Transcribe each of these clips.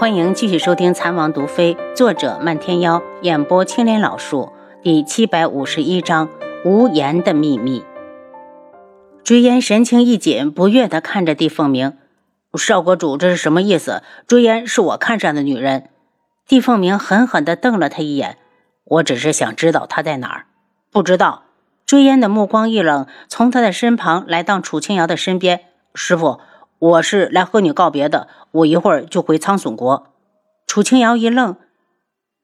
欢迎继续收听《残王毒妃》，作者漫天妖，演播青莲老树，第七百五十一章无言的秘密。追烟神情一紧，不悦地看着帝凤鸣：“少国主，这是什么意思？追烟是我看上的女人。”帝凤鸣狠狠地瞪了他一眼：“我只是想知道她在哪儿。”不知道。追烟的目光一冷，从他的身旁来到楚清瑶的身边：“师傅。”我是来和你告别的，我一会儿就回苍隼国。楚清瑶一愣，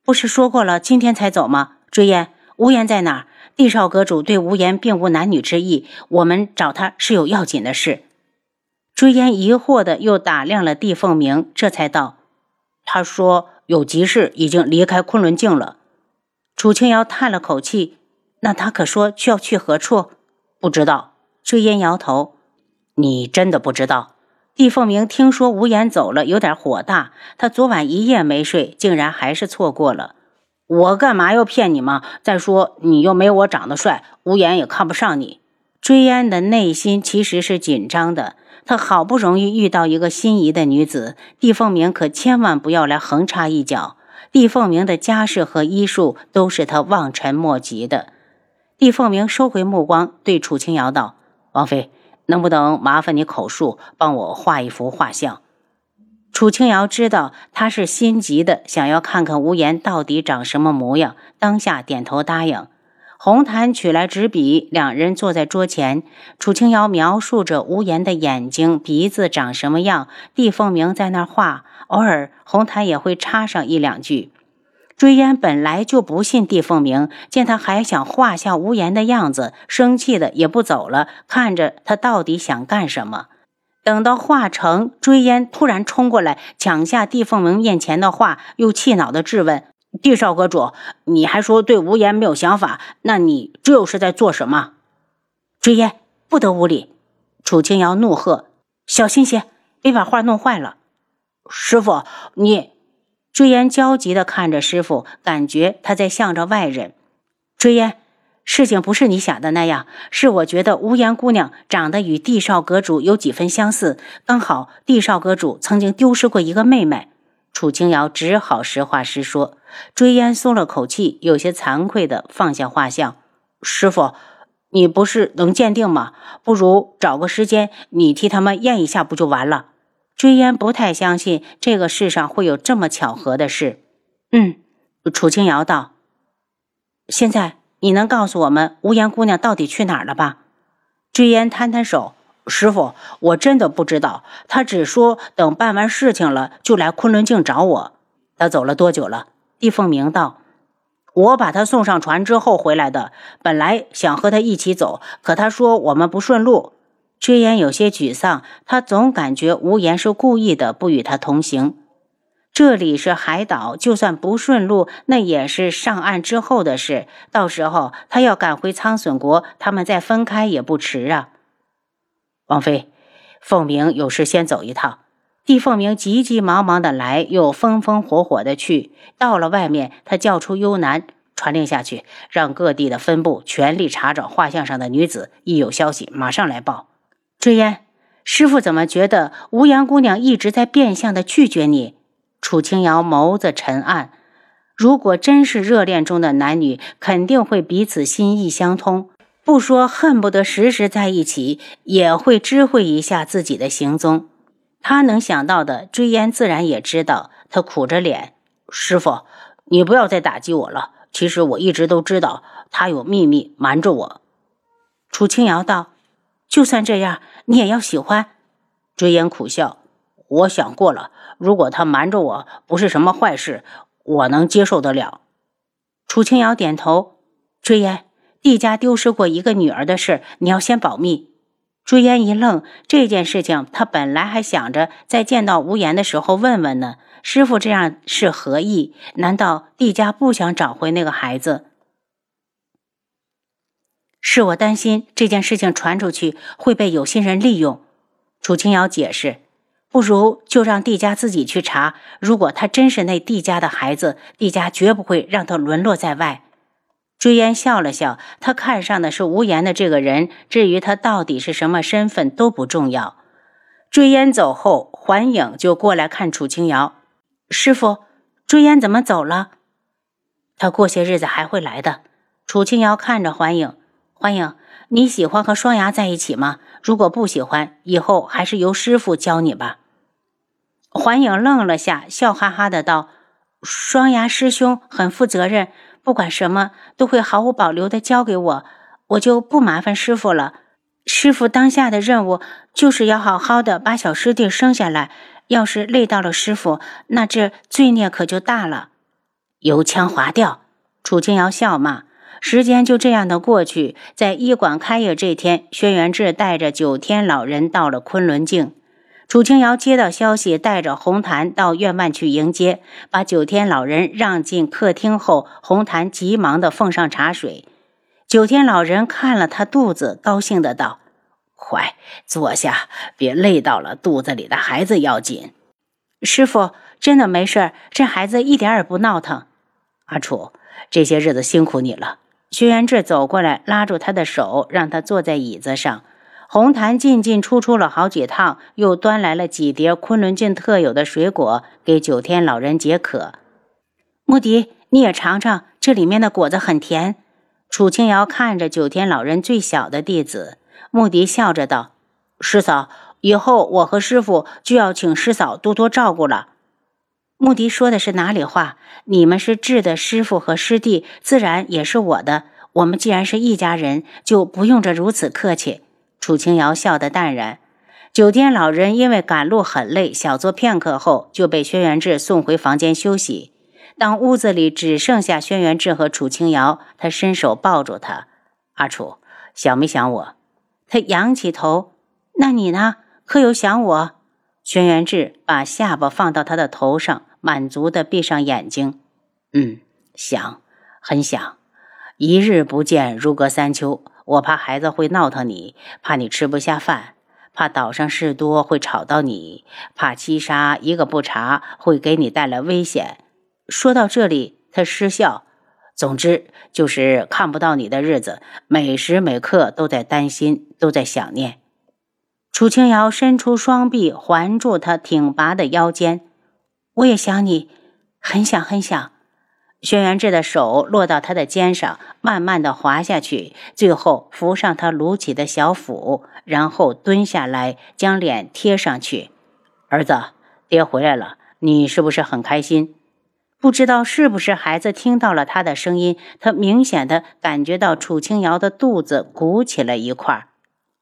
不是说过了今天才走吗？追烟，无言在哪？帝少阁主对无言并无男女之意，我们找他是有要紧的事。追烟疑惑的又打量了帝凤鸣，这才道：“他说有急事，已经离开昆仑镜了。”楚清瑶叹了口气：“那他可说需要去何处？不知道。”追烟摇头：“你真的不知道？”帝凤鸣听说无言走了，有点火大。他昨晚一夜没睡，竟然还是错过了。我干嘛要骗你吗？再说你又没我长得帅，无言也看不上你。追安的内心其实是紧张的，他好不容易遇到一个心仪的女子，帝凤鸣可千万不要来横插一脚。帝凤鸣的家世和医术都是他望尘莫及的。帝凤鸣收回目光，对楚清瑶道：“王妃。”能不能麻烦你口述，帮我画一幅画像？楚清瑶知道他是心急的，想要看看无言到底长什么模样，当下点头答应。红檀取来纸笔，两人坐在桌前。楚清瑶描述着无言的眼睛、鼻子长什么样，地凤鸣在那画，偶尔红檀也会插上一两句。追烟本来就不信帝凤鸣，见他还想画下无言的样子，生气的也不走了，看着他到底想干什么。等到画成，追烟突然冲过来，抢下帝凤鸣面前的画，又气恼的质问：“帝少阁主，你还说对无言没有想法，那你这又是在做什么？”追烟不得无礼！楚清瑶怒喝：“小心些，别把画弄坏了！”师傅，你。追烟焦急地看着师傅，感觉他在向着外人。追烟，事情不是你想的那样，是我觉得无言姑娘长得与帝少阁主有几分相似，刚好帝少阁主曾经丢失过一个妹妹。楚清瑶只好实话实说。追烟松了口气，有些惭愧地放下画像。师傅，你不是能鉴定吗？不如找个时间，你替他们验一下，不就完了？追烟不太相信这个世上会有这么巧合的事。嗯，楚清瑶道：“现在你能告诉我们无言姑娘到底去哪儿了吧？”追烟摊摊手：“师傅，我真的不知道。他只说等办完事情了就来昆仑镜找我。他走了多久了？”帝凤鸣道：“我把他送上船之后回来的。本来想和他一起走，可他说我们不顺路。”追烟有些沮丧，他总感觉无言是故意的，不与他同行。这里是海岛，就算不顺路，那也是上岸之后的事。到时候他要赶回苍隼国，他们再分开也不迟啊。王妃，凤鸣有事先走一趟。帝凤鸣急急忙忙的来，又风风火火的去。到了外面，他叫出幽南传令下去，让各地的分部全力查找画像上的女子，一有消息马上来报。追烟，师傅怎么觉得无言姑娘一直在变相的拒绝你？楚清瑶眸子沉暗。如果真是热恋中的男女，肯定会彼此心意相通，不说恨不得时时在一起，也会知会一下自己的行踪。他能想到的，追烟自然也知道。他苦着脸：“师傅，你不要再打击我了。其实我一直都知道，他有秘密瞒着我。”楚清瑶道。就算这样，你也要喜欢。追烟苦笑，我想过了，如果他瞒着我，不是什么坏事，我能接受得了。楚清瑶点头。追烟，帝家丢失过一个女儿的事，你要先保密。追烟一愣，这件事情他本来还想着在见到无言的时候问问呢。师傅这样是何意？难道帝家不想找回那个孩子？是我担心这件事情传出去会被有心人利用，楚清瑶解释，不如就让帝家自己去查。如果他真是那帝家的孩子，帝家绝不会让他沦落在外。追烟笑了笑，他看上的是无言的这个人，至于他到底是什么身份都不重要。追烟走后，环影就过来看楚清瑶，师傅，追烟怎么走了？他过些日子还会来的。楚清瑶看着环影，环影，你喜欢和双牙在一起吗？如果不喜欢，以后还是由师傅教你吧。环影愣了下，笑哈哈的道：“双牙师兄很负责任，不管什么都会毫无保留的教给我，我就不麻烦师傅了。师傅当下的任务就是要好好的把小师弟生下来，要是累到了师傅，那这罪孽可就大了。”油腔滑调，楚清瑶笑骂。时间就这样的过去，在医馆开业这天，轩辕志带着九天老人到了昆仑镜。楚清瑶接到消息，带着红檀到院外去迎接，把九天老人让进客厅后，红檀急忙的奉上茶水。九天老人看了他肚子，高兴的道：“快坐下，别累到了肚子里的孩子要紧。”师傅真的没事，这孩子一点也不闹腾。阿楚，这些日子辛苦你了。薛元志走过来，拉住他的手，让他坐在椅子上。红檀进进出出了好几趟，又端来了几碟昆仑郡特有的水果给九天老人解渴。穆迪，你也尝尝，这里面的果子很甜。楚清瑶看着九天老人最小的弟子，穆迪笑着道：“师嫂，以后我和师傅就要请师嫂多多照顾了。”穆迪说的是哪里话？你们是智的师傅和师弟，自然也是我的。我们既然是一家人，就不用着如此客气。楚清瑶笑得淡然。九天老人因为赶路很累，小坐片刻后，就被轩辕志送回房间休息。当屋子里只剩下轩辕志和楚清瑶，他伸手抱住他：“阿楚，想没想我？”他仰起头：“那你呢？可有想我？”轩辕志把下巴放到他的头上，满足的闭上眼睛。嗯，想，很想。一日不见，如隔三秋。我怕孩子会闹腾你，怕你吃不下饭，怕岛上事多会吵到你，怕七杀一个不查会给你带来危险。说到这里，他失笑。总之，就是看不到你的日子，每时每刻都在担心，都在想念。楚清瑶伸出双臂环住他挺拔的腰间，我也想你，很想很想。轩辕志的手落到他的肩上，慢慢的滑下去，最后扶上他隆起的小腹，然后蹲下来将脸贴上去。儿子，爹回来了，你是不是很开心？不知道是不是孩子听到了他的声音，他明显的感觉到楚清瑶的肚子鼓起了一块。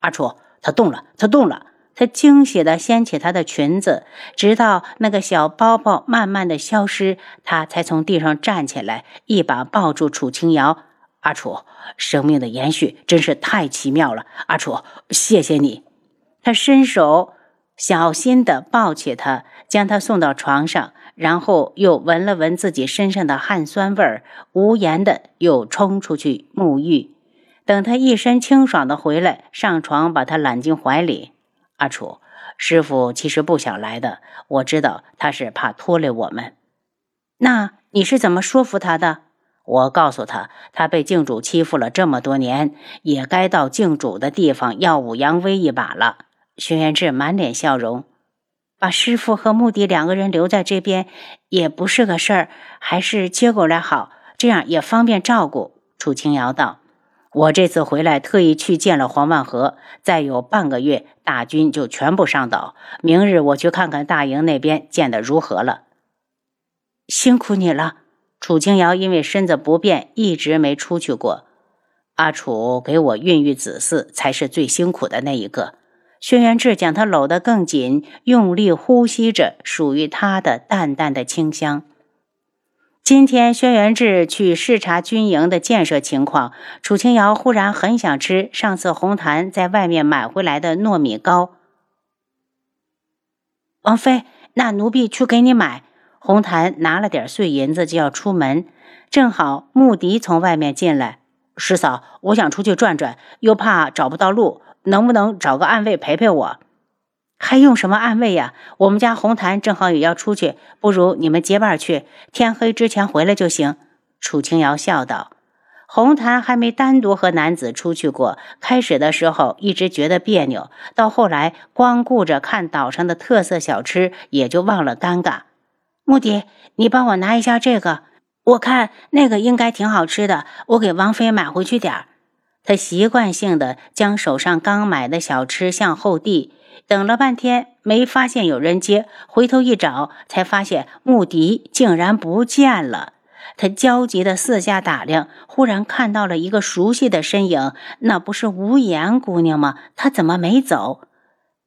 阿楚。他动了，他动了，他惊喜地掀起她的裙子，直到那个小包包慢慢的消失，他才从地上站起来，一把抱住楚清瑶。阿楚，生命的延续真是太奇妙了。阿楚，谢谢你。他伸手小心地抱起她，将她送到床上，然后又闻了闻自己身上的汗酸味儿，无言的又冲出去沐浴。等他一身清爽的回来，上床把他揽进怀里。阿楚，师傅其实不想来的，我知道他是怕拖累我们。那你是怎么说服他的？我告诉他，他被镜主欺负了这么多年，也该到镜主的地方耀武扬威一把了。轩辕志满脸笑容，把师傅和穆迪两个人留在这边也不是个事儿，还是接过来好，这样也方便照顾。楚清瑶道。我这次回来特意去见了黄万和，再有半个月，大军就全部上岛。明日我去看看大营那边建得如何了。辛苦你了，楚清瑶因为身子不便，一直没出去过。阿楚给我孕育子嗣，才是最辛苦的那一个。轩辕志将他搂得更紧，用力呼吸着属于他的淡淡的清香。今天轩辕志去视察军营的建设情况，楚清瑶忽然很想吃上次红檀在外面买回来的糯米糕。王妃，那奴婢去给你买。红檀拿了点碎银子就要出门，正好穆迪从外面进来。师嫂，我想出去转转，又怕找不到路，能不能找个暗卫陪陪我？还用什么暗卫呀？我们家红檀正好也要出去，不如你们结伴去，天黑之前回来就行。”楚清瑶笑道。红檀还没单独和男子出去过，开始的时候一直觉得别扭，到后来光顾着看岛上的特色小吃，也就忘了尴尬。穆迪，你帮我拿一下这个，我看那个应该挺好吃的，我给王妃买回去点儿。他习惯性的将手上刚买的小吃向后递，等了半天没发现有人接，回头一找，才发现穆迪竟然不见了。他焦急的四下打量，忽然看到了一个熟悉的身影，那不是无言姑娘吗？她怎么没走？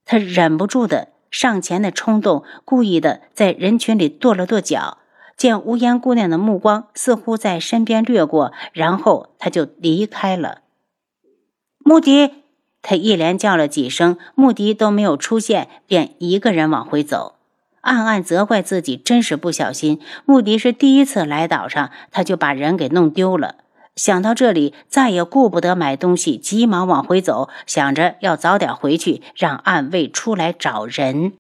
他忍不住的。上前的冲动，故意的在人群里跺了跺脚，见无言姑娘的目光似乎在身边掠过，然后他就离开了。穆迪，他一连叫了几声，穆迪都没有出现，便一个人往回走，暗暗责怪自己真是不小心。穆迪是第一次来岛上，他就把人给弄丢了。想到这里，再也顾不得买东西，急忙往回走，想着要早点回去，让暗卫出来找人。